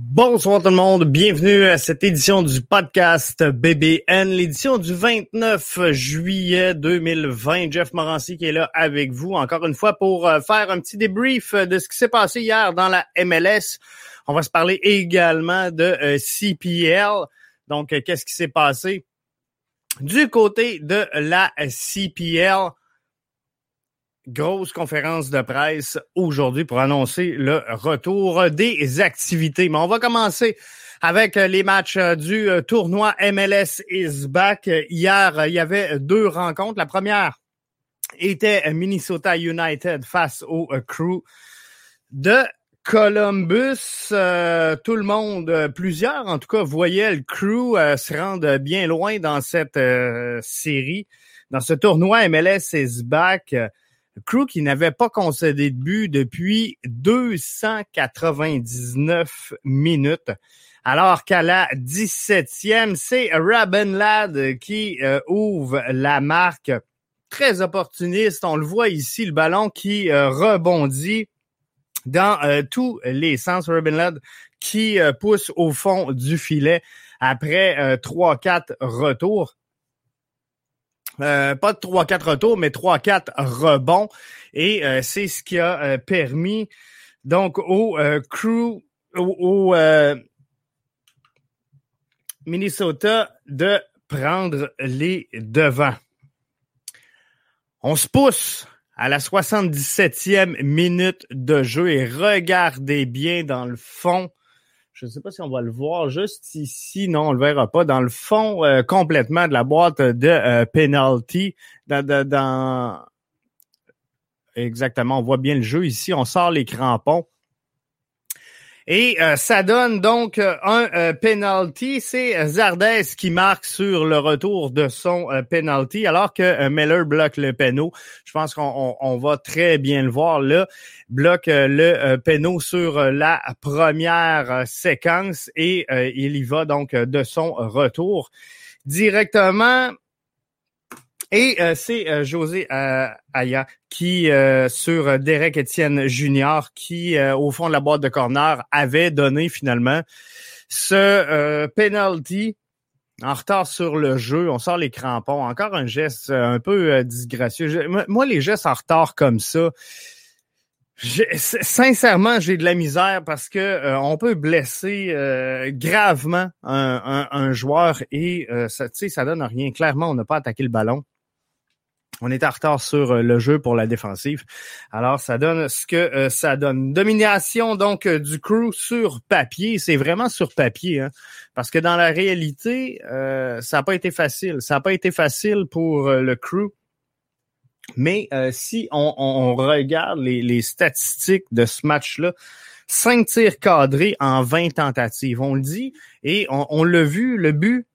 Bonsoir tout le monde, bienvenue à cette édition du podcast BBN, l'édition du 29 juillet 2020. Jeff Morancy qui est là avec vous encore une fois pour euh, faire un petit débrief de ce qui s'est passé hier dans la MLS. On va se parler également de euh, CPL. Donc, euh, qu'est-ce qui s'est passé du côté de la CPL? Grosse conférence de presse aujourd'hui pour annoncer le retour des activités. Mais on va commencer avec les matchs du tournoi MLS is back. Hier, il y avait deux rencontres. La première était Minnesota United face au Crew de Columbus. Euh, tout le monde, plusieurs en tout cas, voyaient le Crew euh, se rendre bien loin dans cette euh, série, dans ce tournoi MLS is back. Crew qui n'avait pas concédé de but depuis 299 minutes. Alors qu'à la 17e, c'est Robin Ladd qui euh, ouvre la marque. Très opportuniste. On le voit ici, le ballon qui euh, rebondit dans euh, tous les sens. Robin Ladd qui pousse au fond du filet après 3-4 retours. Euh, pas de 3-4 retours, mais 3-4 rebonds. Et euh, c'est ce qui a euh, permis donc au crew, au, Minnesota de prendre les devants. On se pousse à la 77e minute de jeu et regardez bien dans le fond je ne sais pas si on va le voir juste ici. Non, on le verra pas. Dans le fond euh, complètement de la boîte de euh, penalty. Dans, Exactement, on voit bien le jeu ici. On sort les crampons. Et euh, ça donne donc euh, un euh, penalty. C'est Zardes qui marque sur le retour de son penalty, alors que Miller bloque le péno. Je pense qu'on va très bien le voir là. Bloque le péno sur la première séquence et il y va donc de son retour directement et euh, c'est euh, José euh, Aya qui, sur Derek Etienne Junior, qui, au fond de la boîte de corner, avait donné finalement ce penalty en retard sur le jeu. On sort les crampons. Encore un geste un peu disgracieux. moi, les gestes en retard comme ça, sincèrement, j'ai de la misère parce que on peut blesser gravement un, joueur et ça, ça donne rien. Clairement, on n'a pas attaqué le ballon. On est en retard sur euh, le jeu pour la défensive. Alors, ça donne ce que euh, ça donne. Domination, donc, euh, du crew sur papier. C'est vraiment sur papier, hein, parce que dans la réalité, ça n'a pas été facile. Ça n'a pas été facile pour le crew. Mais si on, regarde les, statistiques de ce match-là, cinq tirs cadrés en 20 tentatives, on le dit, et on, on l'a vu, le but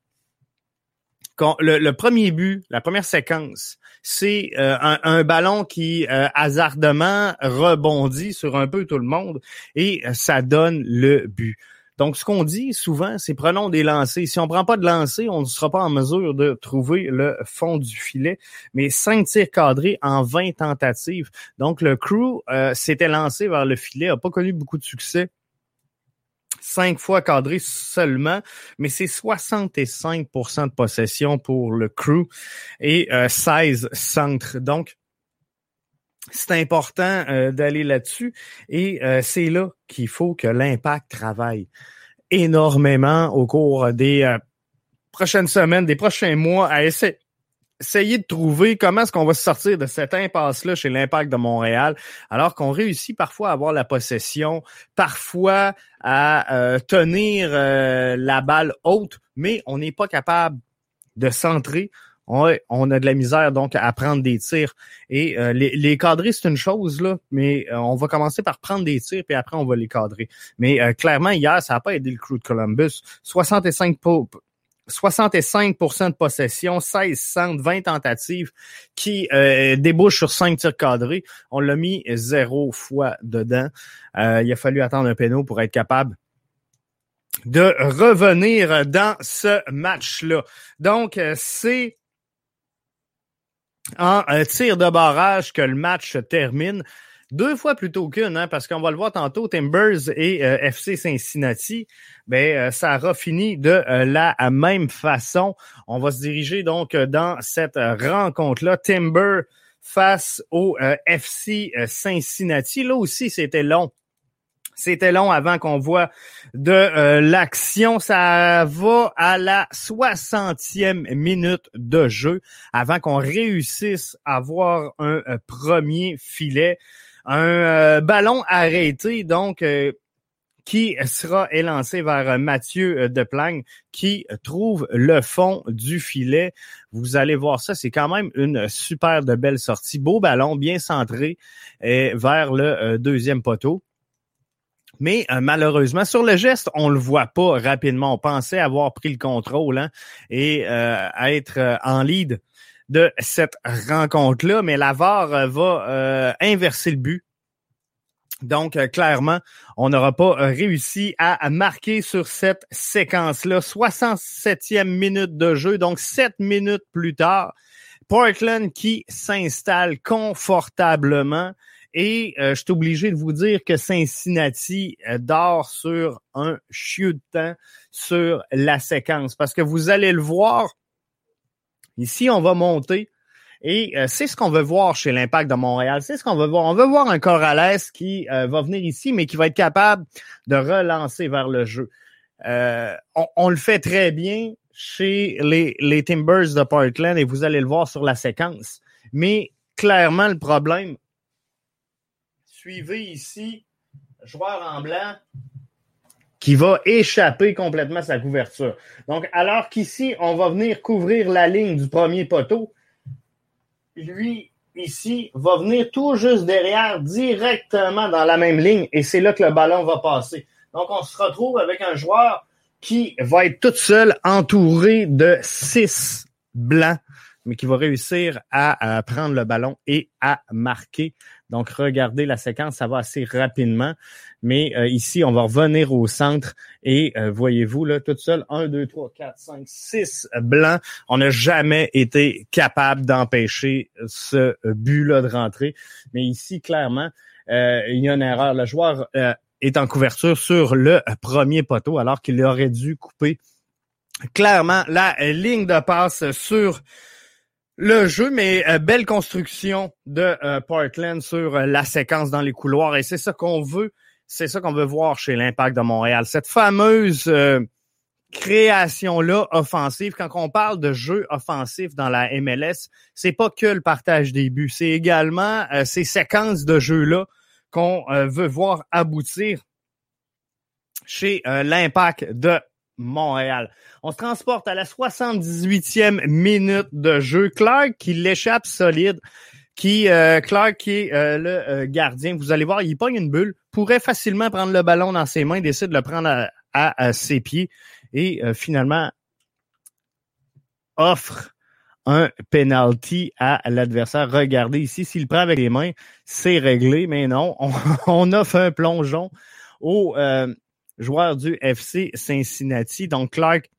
le, premier but, la première séquence, c'est euh, un, ballon qui euh, hasardement rebondit sur un peu tout le monde et euh, ça donne le but. Donc, ce qu'on dit souvent, c'est prenons des lancers. Si on prend pas de lancers, on ne sera pas en mesure de trouver le fond du filet. Mais cinq tirs cadrés en 20 tentatives. Donc, le crew s'était lancé vers le filet, a pas connu beaucoup de succès cinq fois cadré seulement, mais c'est 65% de possession pour le crew et 16 euh, centres. Donc, c'est important euh, d'aller là-dessus et euh, c'est là qu'il faut que l'impact travaille énormément au cours des prochaines semaines, des prochains mois à essayer essayer de trouver comment est-ce qu'on va se sortir de cette impasse-là chez l'Impact de Montréal, alors qu'on réussit parfois à avoir la possession, parfois à euh, tenir euh, la balle haute, mais on n'est pas capable de centrer. On, a de la misère donc à prendre des tirs. Et euh, les, les cadrer, c'est une chose, là, mais on va commencer par prendre des tirs, puis après, on va les cadrer. Mais clairement, hier, ça n'a pas aidé le crew de Columbus. 65 65% de possession, 16 centres, 20 tentatives qui euh, débouchent sur 5 tirs cadrés. On l'a mis zéro fois dedans. Euh, il a fallu attendre un péno pour être capable de revenir dans ce match-là. Donc, euh, c'est en tir de barrage que le match termine. Deux fois plutôt qu'une, hein, parce qu'on va le voir tantôt, Timbers et FC Cincinnati, ben ça aura fini de la même façon. On va se diriger donc dans cette rencontre-là. Timber face au FC Cincinnati. Là aussi, c'était long c'était long avant qu'on voit de euh, l'action. Ça va à la 60e minute de jeu avant qu'on réussisse à avoir un euh, premier filet. Un euh, ballon arrêté, donc, qui sera élancé vers Mathieu Deplagne, qui trouve le fond du filet. Vous allez voir ça, c'est quand même une super de belle sortie. Beau ballon, bien centré vers le deuxième poteau. Mais euh, malheureusement, sur le geste, on le voit pas rapidement. On pensait avoir pris le contrôle hein, et euh, être euh, en lead de cette rencontre-là, mais la VAR va inverser le but. Donc, clairement, on n'aura pas réussi à, marquer sur cette séquence-là. 67e minute de jeu, donc 7 minutes plus tard. Portland qui s'installe confortablement et euh, je suis obligé de vous dire que Cincinnati euh, dort sur un chieux de temps sur la séquence. Parce que vous allez le voir, ici, on va monter. Et euh, c'est ce qu'on veut voir chez l'Impact de Montréal. C'est ce qu'on veut voir. On veut voir un Corrales qui va venir ici, mais qui va être capable de relancer vers le jeu. On, on, le fait très bien chez les, les Timbers de Portland et vous allez le voir sur la séquence. Mais clairement, le problème, suivez ici, joueur en blanc qui va échapper complètement sa couverture. Donc, alors qu'ici, on va venir couvrir la ligne du premier poteau, lui, ici, va venir tout juste derrière, directement dans la même ligne, et c'est là que le ballon va passer. Donc, on se retrouve avec un joueur qui va être tout seul, entouré de six blancs, mais qui va réussir à, prendre le ballon et à marquer donc, regardez la séquence, ça va assez rapidement. Mais euh, ici, on va revenir au centre et euh, voyez-vous, là, toute seule, 1, 2, 3, 4, 5, 6 blancs. On n'a jamais été capable d'empêcher ce but-là de rentrer. Mais ici, clairement, euh, il y a une erreur. Le joueur est en couverture sur le premier poteau alors qu'il aurait dû couper clairement la ligne de passe sur le jeu, mais euh, belle construction de euh, Portland sur euh, la séquence dans les couloirs. Et c'est ça qu'on veut, c'est ça qu'on veut voir chez l'Impact de Montréal. Cette fameuse création-là offensive, quand on parle de jeu offensif dans la MLS, c'est pas que le partage des buts, c'est également ces séquences de jeu-là qu'on veut voir aboutir chez l'Impact de Montréal. On se transporte à la 78e minute de jeu. Clark qui l'échappe solide. Qui euh, Clark qui est euh, le euh, gardien, vous allez voir, il pogne une bulle, pourrait facilement prendre le ballon dans ses mains, décide de le prendre à, ses pieds et finalement offre un penalty à l'adversaire. Regardez ici, s'il prend avec les mains, c'est réglé, mais non, on, on offre un plongeon au joueur du FC Cincinnati. Donc, Clark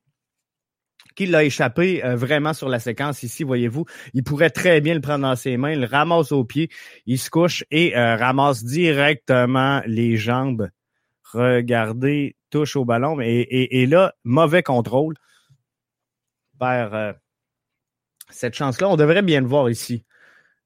qui l'a échappé euh, vraiment sur la séquence ici, voyez-vous. Il pourrait très bien le prendre dans ses mains, il le ramasse au pied, il se couche et euh, ramasse directement les jambes. Regardez, touche au ballon. Et, et, là, mauvais contrôle par euh, cette chance-là. On devrait bien le voir ici.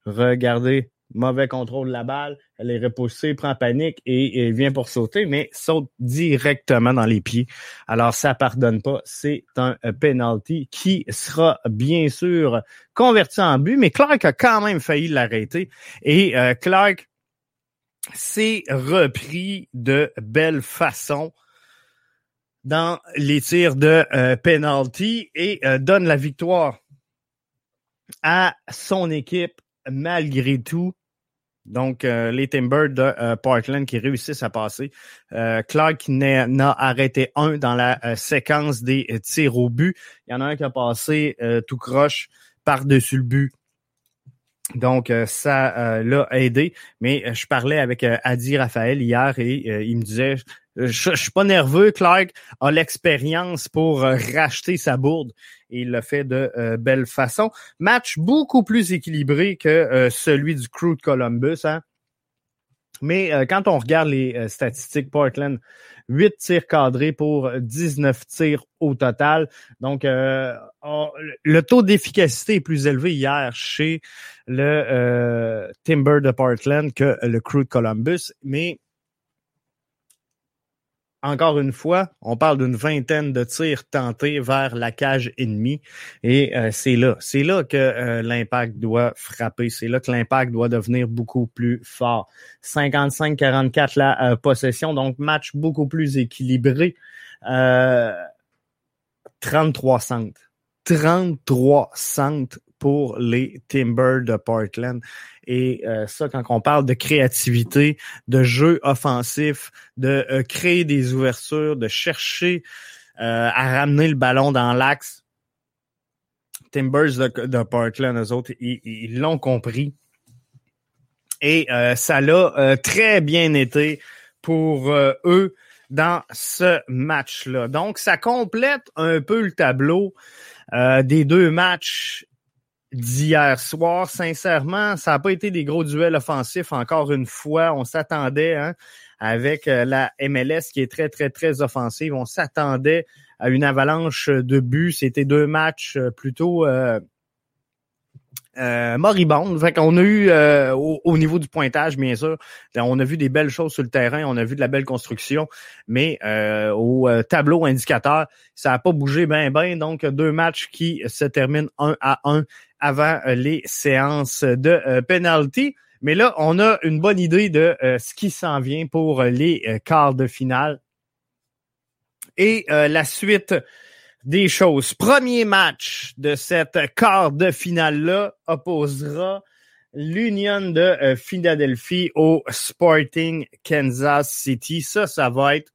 Regardez, mauvais contrôle de la balle, elle est repoussée, prend panique et, vient pour sauter, mais saute directement dans les pieds. Alors ça pardonne pas, c'est un penalty qui sera bien sûr converti en but, mais Clark a quand même failli l'arrêter. Et euh, Clark s'est repris de belle façon dans les tirs de euh, penalty et euh, donne la victoire à son équipe malgré tout donc, euh, les Timbers de euh, Portland qui réussissent à passer. Euh, Clark n'a arrêté un dans la séquence des tirs au but. Il y en a un qui a passé tout croche par-dessus le but. Donc, ça l'a aidé. Mais je parlais avec Adi Raphaël hier et il me disait je, je, suis pas nerveux. Clark a l'expérience pour racheter sa bourde et il l'a fait de euh, belle façon. Match beaucoup plus équilibré que euh, celui du Crew de Columbus. Hein? Mais quand on regarde les statistiques, Portland, 8 tirs cadrés pour 19 tirs au total. Donc, le taux d'efficacité est plus élevé hier chez le Timber de Portland que le Crew de Columbus. Mais encore une fois, on parle d'une vingtaine de tirs tentés vers la cage ennemie et euh, c'est là, c'est là que euh, l'impact doit frapper, c'est là que l'impact doit devenir beaucoup plus fort. 55-44 la euh, possession, donc match beaucoup plus équilibré. 33 centres. 33 centres pour les Timbers de Portland. Et euh, ça, quand on parle de créativité, de jeu offensif, de euh, créer des ouvertures, de chercher euh, à ramener le ballon dans l'axe, Timbers de, Portland, eux autres, ils l'ont compris. Et ça l'a très bien été pour eux dans ce match-là. Donc, ça complète un peu le tableau des deux matchs d'hier soir. Sincèrement, ça n'a pas été des gros duels offensifs encore une fois. On s'attendait hein, avec euh, la MLS qui est très, très, très offensive. On s'attendait à une avalanche de buts. C'était deux matchs euh, plutôt euh, euh, moribonde. Fait qu'on a eu euh, au, niveau du pointage, bien sûr, on a vu des belles choses sur le terrain, on a vu de la belle construction, mais euh, au tableau indicateur, ça n'a pas bougé bien bien. Donc deux matchs qui se terminent un à un avant les séances de penalty. Mais là, on a une bonne idée de ce qui s'en vient pour les quarts de finale. Et la suite des choses. Premier match de cette quart de finale-là opposera l'Union de euh, Philadelphie au Sporting Kansas City. Ça, ça va être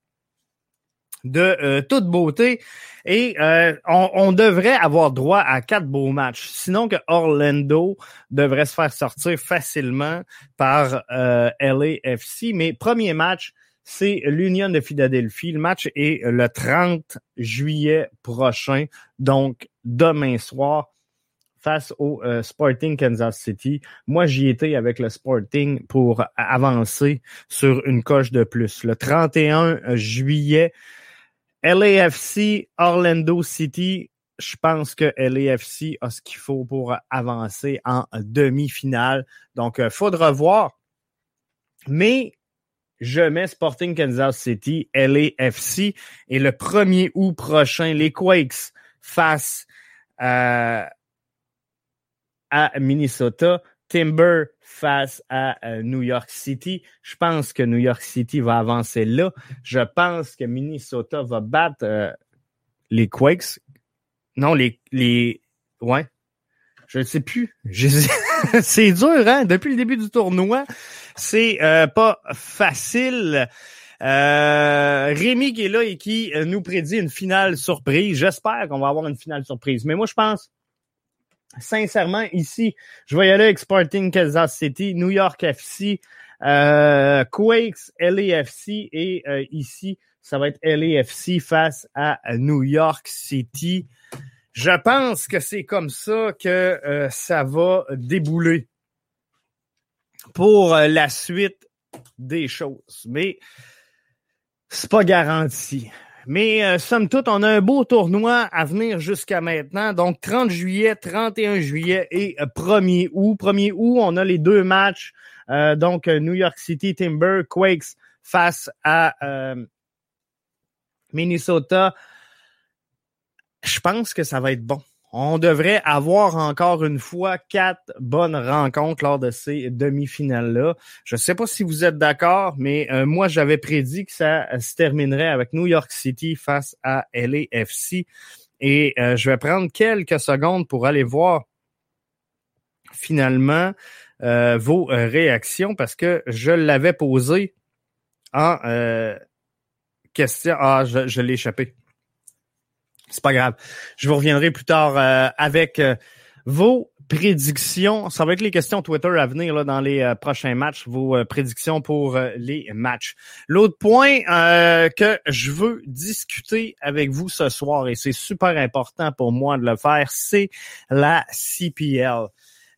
de euh, toute beauté. Et euh, on, devrait avoir droit à quatre beaux matchs. Sinon que Orlando devrait se faire sortir facilement par LAFC. Mais premier match, c'est l'Union de Philadelphie. Le match est le 30 juillet prochain, donc demain soir face au euh, Sporting Kansas City. Moi, j'y étais avec le Sporting pour avancer sur une coche de plus. Le 31 juillet, LAFC, Orlando City. Je pense que LAFC a ce qu'il faut pour avancer en demi-finale. Donc, euh, faudra voir. Mais je mets Sporting Kansas City, LAFC, et le 1er août prochain, les Quakes face à, Minnesota, Timber face à euh, New York City. Je pense que New York City va avancer là. Je pense que Minnesota va battre euh, les Quakes. Non, les, les, ouais. Je ne sais plus. c'est dur, hein? Depuis le début du tournoi, c'est euh, pas facile. Euh, Rémi qui est là et qui euh, nous prédit une finale surprise. J'espère qu'on va avoir une finale surprise. Mais moi, je pense, sincèrement, ici, je vais y aller avec Sporting Kansas City, New York FC, euh, Quakes, LAFC et ici, ça va être LAFC face à New York City. Je pense que c'est comme ça que ça va débouler pour euh, la suite des choses. Mais c'est pas garanti. Mais euh, somme toute, on a un beau tournoi à venir jusqu'à maintenant. Donc 30 juillet, 31 juillet et 1er euh, août. 1er août, on a les deux matchs. Euh, donc New York City Timber Quakes face à Minnesota. Je pense que ça va être bon. On devrait avoir encore une fois quatre bonnes rencontres lors de ces demi-finales-là. Je ne sais pas si vous êtes d'accord, mais euh, moi, j'avais prédit que ça se terminerait avec New York City face à LAFC. Et euh, je vais prendre quelques secondes pour aller voir finalement euh, vos réactions parce que je l'avais posé en question. Ah, je l'ai échappé. C'est pas grave. Je vous reviendrai plus tard euh, avec euh, vos prédictions. Ça va être les questions Twitter à venir là, dans les euh, prochains matchs, vos prédictions pour les matchs. L'autre point que je veux discuter avec vous ce soir, et c'est super important pour moi de le faire, c'est la CPL.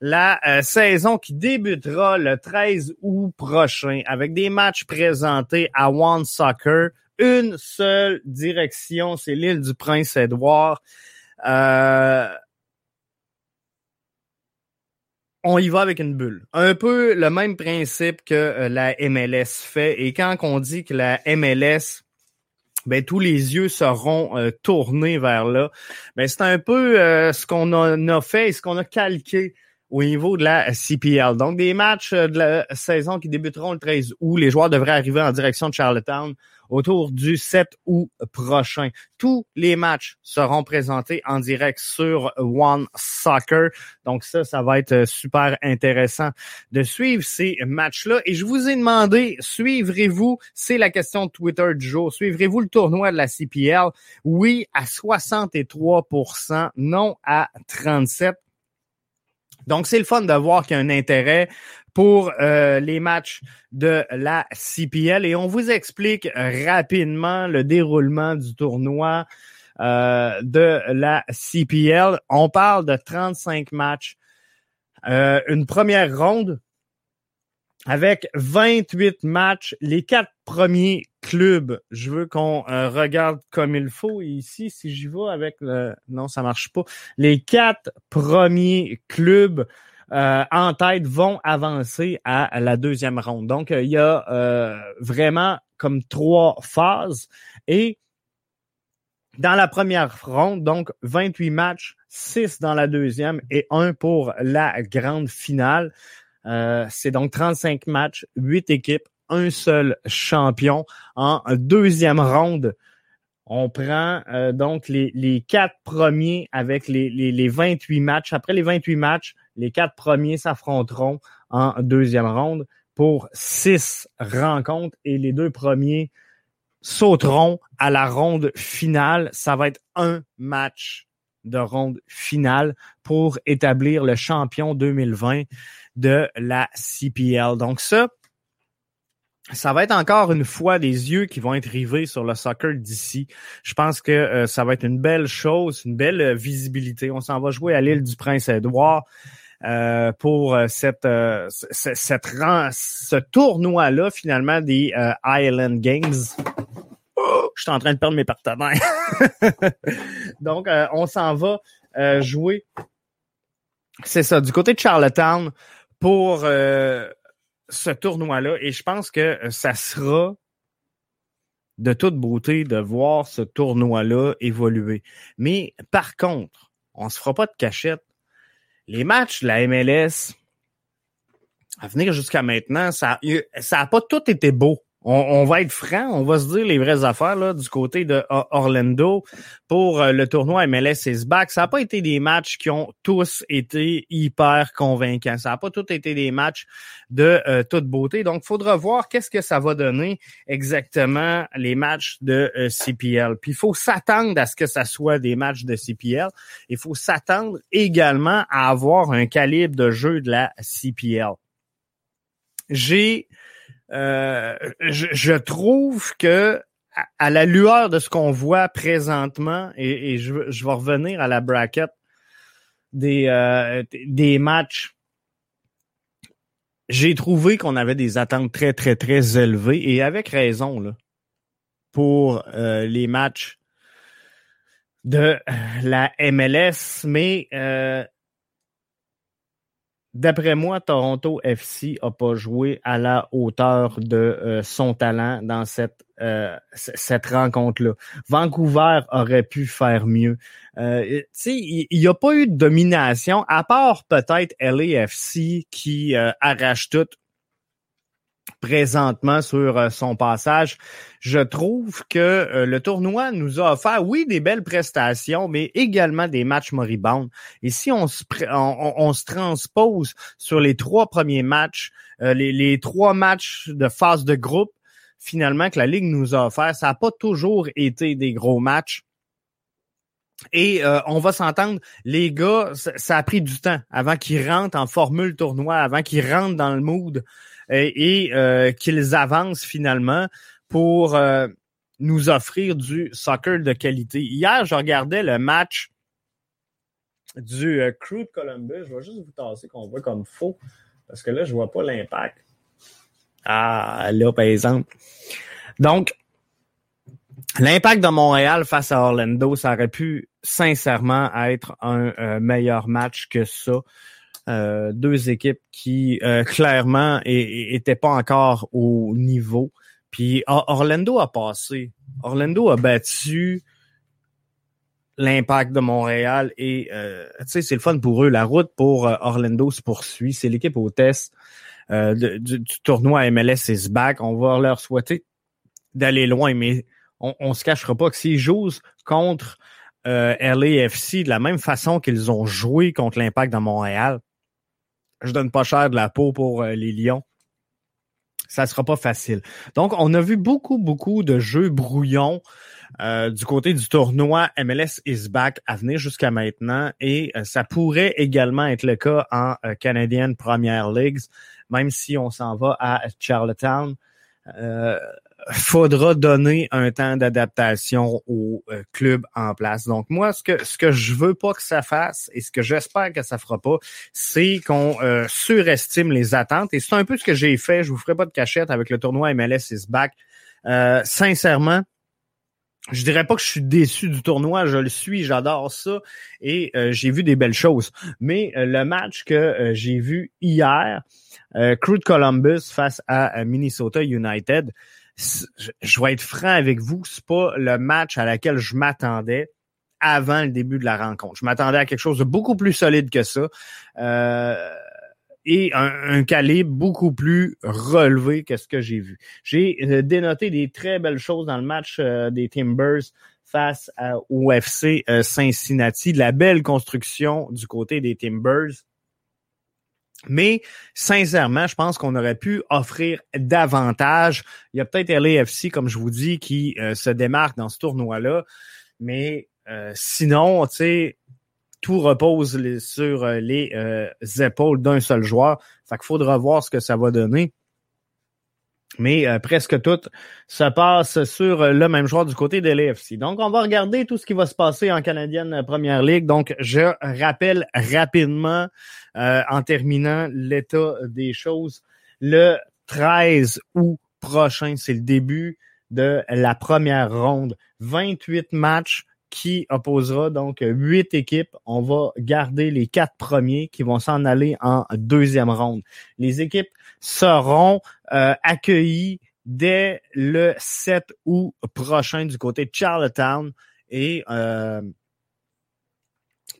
la euh, saison qui débutera le 13 août prochain avec des matchs présentés à One Soccer. Une seule direction, c'est l'île du Prince-Édouard. Euh, on y va avec une bulle. Un peu le même principe que euh, la MLS fait. Et quand on dit que la MLS ben tous les yeux seront euh, tournés vers là. Ben c'est un peu euh, ce qu'on a, fait et ce qu'on a calqué au niveau de la CPL. Donc des matchs de la saison qui débuteront le 13 août, les joueurs devraient arriver en direction de Charlottetown autour du 7 août prochain. Tous les matchs seront présentés en direct sur One Soccer. Donc ça, ça va être super intéressant de suivre ces matchs-là. Et je vous ai demandé, suivrez-vous, c'est la question de Twitter du jour, suivrez-vous le tournoi de la CPL? Oui à 63% non à 37% donc, c'est le fun de voir qu'il y a un intérêt pour euh, les matchs de la CPL et on vous explique rapidement le déroulement du tournoi euh, de la CPL. On parle de 35 matchs, euh, une première ronde avec 28 matchs. Les quatre premiers clubs, je veux qu'on regarde comme il faut ici. Si j'y vais avec le... Non, ça marche pas. Les quatre premiers clubs euh, en tête vont avancer à la deuxième ronde. Donc, il y a euh, vraiment comme trois phases. Et dans la première ronde, donc 28 matchs, 6 dans la deuxième et 1 pour la grande finale. Euh, c'est donc 35 matchs, 8 équipes, un seul champion. En deuxième ronde, on prend donc les, les quatre premiers avec les, les, les 28 matchs. Après les 28 matchs, les quatre premiers s'affronteront en deuxième ronde pour six rencontres et les deux premiers sauteront à la ronde finale. Ça va être un match de ronde finale pour établir le champion 2020 de la CPL. Donc ça, ça va être encore une fois des yeux qui vont être rivés sur le soccer d'ici. Je pense que euh, ça va être une belle chose, une belle euh, visibilité. On s'en va jouer à l'île du Prince-Édouard. Euh, pour euh, cette, euh, cette, ce tournoi-là, finalement, des Island Games. je suis en train de perdre mes partenaires. Donc, on s'en va jouer. C'est ça, du côté de Charlottetown pour ce tournoi-là. Et je pense que ça sera de toute beauté de voir ce tournoi-là évoluer. Mais par contre, on se fera pas de cachette les matchs de la MLS, à venir jusqu'à maintenant, ça ça a pas tout été beau. On, va être franc, on va se dire les vraies affaires là, du côté de Orlando pour euh, le tournoi MLS is back. Ça n'a pas été des matchs qui ont tous été hyper convaincants. Ça n'a pas tous été des matchs de euh, toute beauté. Donc, il faudra voir qu'est-ce que ça va donner exactement les matchs de euh, CPL. Puis il faut s'attendre à ce que ça soit des matchs de CPL. Il faut s'attendre également à avoir un calibre de jeu de la CPL. J'ai euh, je, trouve que à, la lueur de ce qu'on voit présentement, et, je, vais revenir à la bracket des, euh, des matchs, j'ai trouvé qu'on avait des attentes très, très, très élevées, et avec raison, là, pour euh, les matchs de la MLS, mais D'après moi, Toronto FC a pas joué à la hauteur de euh, son talent dans cette euh, cette rencontre-là. Vancouver aurait pu faire mieux. Euh, il n'y a pas eu de domination, à part peut-être LAFC qui euh, arrache tout présentement sur euh, son passage. Je trouve que euh, le tournoi nous a offert, oui, des belles prestations, mais également des matchs moribonds. Et si on se, transpose sur les trois premiers matchs, euh, les, les trois matchs de phase de groupe, finalement, que la Ligue nous a offert, ça n'a pas toujours été des gros matchs. Et on va s'entendre, les gars, ça, ça, a pris du temps avant qu'ils rentrent en formule tournoi, avant qu'ils rentrent dans le mood et, euh, qu'ils avancent finalement pour euh, nous offrir du soccer de qualité. Hier, je regardais le match du euh, Crew de Columbus. Je vais juste vous tasser qu'on voit comme faux, parce que là, je vois pas l'impact. Ah, là, par exemple. Donc, l'impact de Montréal face à Orlando, ça aurait pu sincèrement être un meilleur match que ça. Euh, deux équipes qui clairement étaient pas encore au niveau. Puis Orlando a passé. Orlando a battu l'impact de Montréal et euh, tu sais c'est le fun pour eux la route pour euh, Orlando se poursuit c'est l'équipe hôtesse euh, du, tournoi MLS is back on va leur souhaiter d'aller loin mais on, on se cachera pas que s'ils jouent contre euh, LAFC de la même façon qu'ils ont joué contre l'impact de Montréal je donne pas cher de la peau pour les Lions. Ça sera pas facile. Donc on a vu beaucoup beaucoup de jeux brouillons euh, du côté du tournoi MLS is back à venir jusqu'à maintenant. Et euh, ça pourrait également être le cas en euh, Canadian Premier League, même si on s'en va à Charlottetown. Faudra donner un temps d'adaptation au club en place. Donc moi, ce que ce que je veux pas que ça fasse et ce que j'espère que ça fera pas, c'est qu'on surestime les attentes. Et c'est un peu ce que j'ai fait. Je vous ferai pas de cachette avec le tournoi MLS is back. sincèrement, je dirais pas que je suis déçu du tournoi, je le suis, j'adore ça et euh, j'ai vu des belles choses. Mais euh, le match que euh, j'ai vu hier, Crew de Columbus face à Minnesota United, je vais être franc avec vous, c'est pas le match à laquelle je m'attendais avant le début de la rencontre. Je m'attendais à quelque chose de beaucoup plus solide que ça et un, calibre beaucoup plus relevé que ce que j'ai vu. J'ai euh, dénoté des très belles choses dans le match euh, des Timbers face au FC euh, Cincinnati, la belle construction du côté des Timbers. Mais sincèrement, je pense qu'on aurait pu offrir davantage. Il y a peut-être LAFC, comme je vous dis, qui se démarque dans ce tournoi-là. Mais sinon, tu sais, tout repose sur euh, les euh, épaules d'un seul joueur. Fait qu'il faudra voir ce que ça va donner. Mais euh, presque tout se passe sur le même joueur du côté de l'AFC. Donc, on va regarder tout ce qui va se passer en Canadienne Première Ligue. Donc, je rappelle rapidement, en terminant l'état des choses, le 13 août prochain, c'est le début de la première ronde. 28 matchs, qui opposera donc huit équipes. On va garder les quatre premiers qui vont s'en aller en deuxième ronde. Les équipes seront euh, accueillies dès le 7 août prochain du côté de Charlottetown et euh,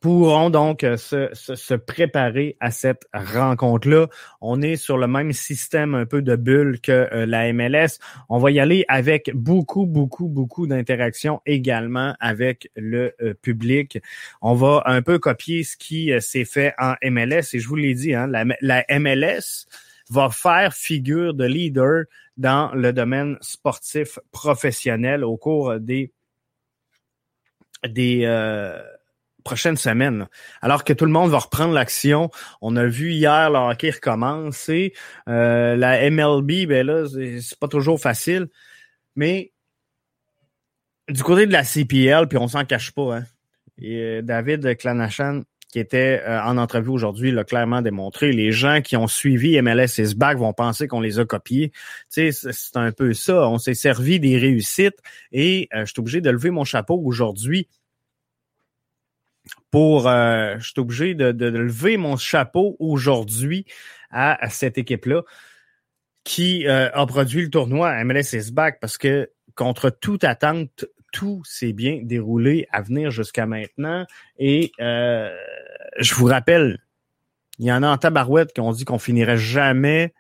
pourront donc euh, se, se, préparer à cette rencontre-là. On est sur le même système un peu de bulle que euh, la MLS. On va y aller avec beaucoup, beaucoup, beaucoup d'interactions également avec le euh, public. On va un peu copier ce qui s'est fait en MLS et je vous l'ai dit, hein, la, la MLS va faire figure de leader dans le domaine sportif professionnel au cours des des prochaine semaine. Alors que tout le monde va reprendre l'action. On a vu hier le hockey recommencer. Euh, la MLB, ben là, c'est pas toujours facile. Mais du côté de la CPL, puis on s'en cache pas, hein. Et euh, David Clanachan, qui était euh, en entrevue aujourd'hui, l'a clairement démontré. Les gens qui ont suivi MLS is back vont penser qu'on les a copiés. Tu sais, c'est un peu ça. On s'est servi des réussites et je suis obligé de lever mon chapeau aujourd'hui pour euh, je suis obligé de, lever mon chapeau aujourd'hui à, cette équipe-là qui euh, a produit le tournoi MLS back parce que contre toute attente, tout s'est bien déroulé à venir jusqu'à maintenant. Et euh, je vous rappelle, il y en a en tabarouette qui ont dit qu'on finirait jamais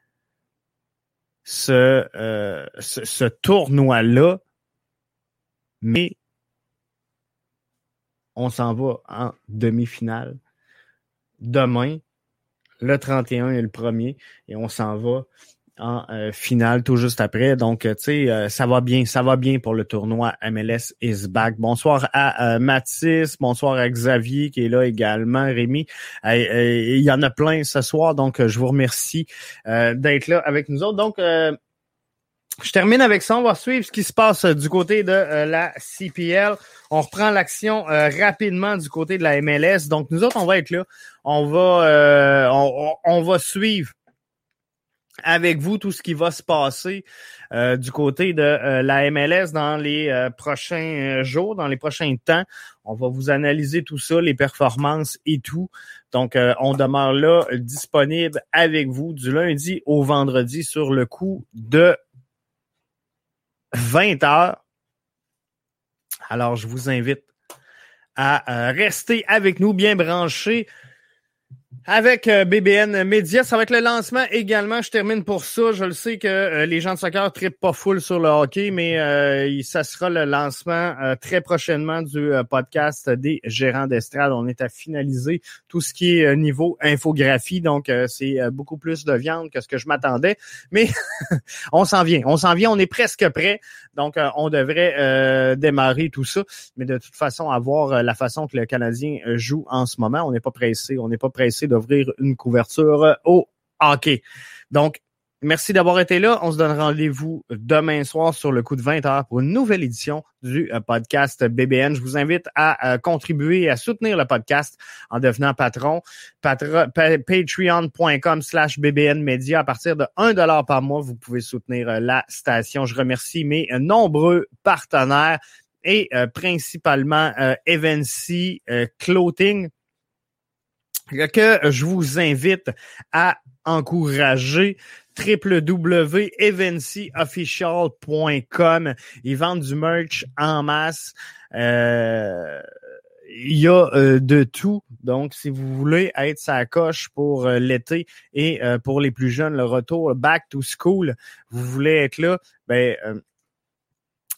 ce, ce, ce tournoi-là. Mais on s'en va en demi-finale. Demain, le 31 et le premier, et on s'en va en euh, finale tout juste après. Donc, tu sais, euh, ça va bien, ça va bien pour le tournoi MLS is back. Bonsoir à euh, Mathis, bonsoir à Xavier qui est là également, Rémi. Il y en a plein ce soir, donc je vous remercie d'être là avec nous autres. Donc, Je termine avec ça. On va suivre ce qui se passe du côté de la CPL. On reprend l'action rapidement du côté de la MLS. Donc, nous autres, on va être là. On va, on, va suivre avec vous tout ce qui va se passer euh, du côté de euh, la MLS dans les euh, prochains jours, dans les prochains temps. On va vous analyser tout ça, les performances et tout. Donc, on demeure là disponible avec vous du lundi au vendredi sur le coup de 20 heures. Alors, je vous invite à rester avec nous, bien branchés avec euh, BBN Media. Ça va être le lancement également. Je termine pour ça. Je le sais que euh, les gens de soccer trippent pas full sur le hockey, mais euh, ça sera le lancement très prochainement du podcast des gérants d'estrade. On est à finaliser tout ce qui est niveau infographie, donc c'est beaucoup plus de viande que ce que je m'attendais. Mais on s'en vient, on s'en vient, on est presque prêt. Donc on devrait démarrer tout ça. Mais de toute façon, avoir la façon que le Canadien joue en ce moment, on n'est pas pressé, on n'est pas pressé d'ouvrir une couverture au hockey. Donc, Merci d'avoir été là. On se donne rendez-vous demain soir sur le coup de 20 heures pour une nouvelle édition du euh, podcast BBN. Je vous invite à euh, contribuer et à soutenir le podcast en devenant patron. Patreon.com slash BBN Media. À partir de 1 dollar par mois, vous pouvez soutenir euh, la station. Je remercie mes nombreux partenaires et principalement Evancy Clothing que je vous invite à encourager www.evencyofficial.com. Ils vendent du merch en masse. Euh, il y a euh, de tout. Donc, si vous voulez être sa coche pour euh, l'été et pour les plus jeunes, le retour back to school, vous voulez être là, ben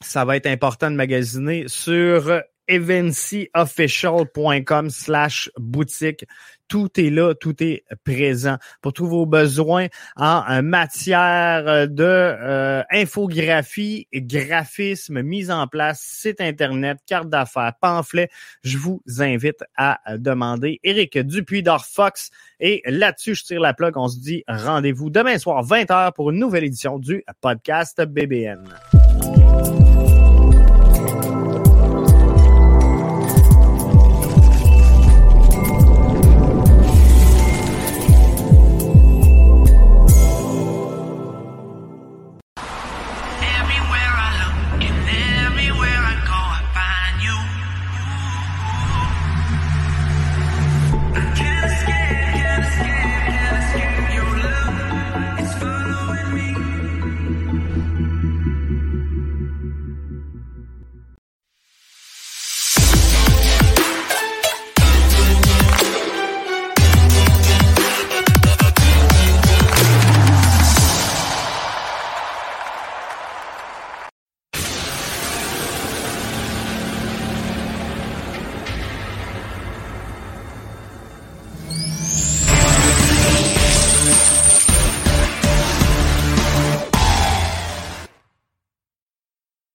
ça va être important de magasiner sur evencyofficial.com slash boutique. Tout est là, tout est présent pour tous vos besoins en matière de euh, infographie, graphisme, mise en place, site internet, carte d'affaires, pamphlet. Je vous invite à demander Eric Dupuis d'Orfox. Et là-dessus, je tire la plug. On se dit rendez-vous demain soir 20h pour une nouvelle édition du podcast BBN.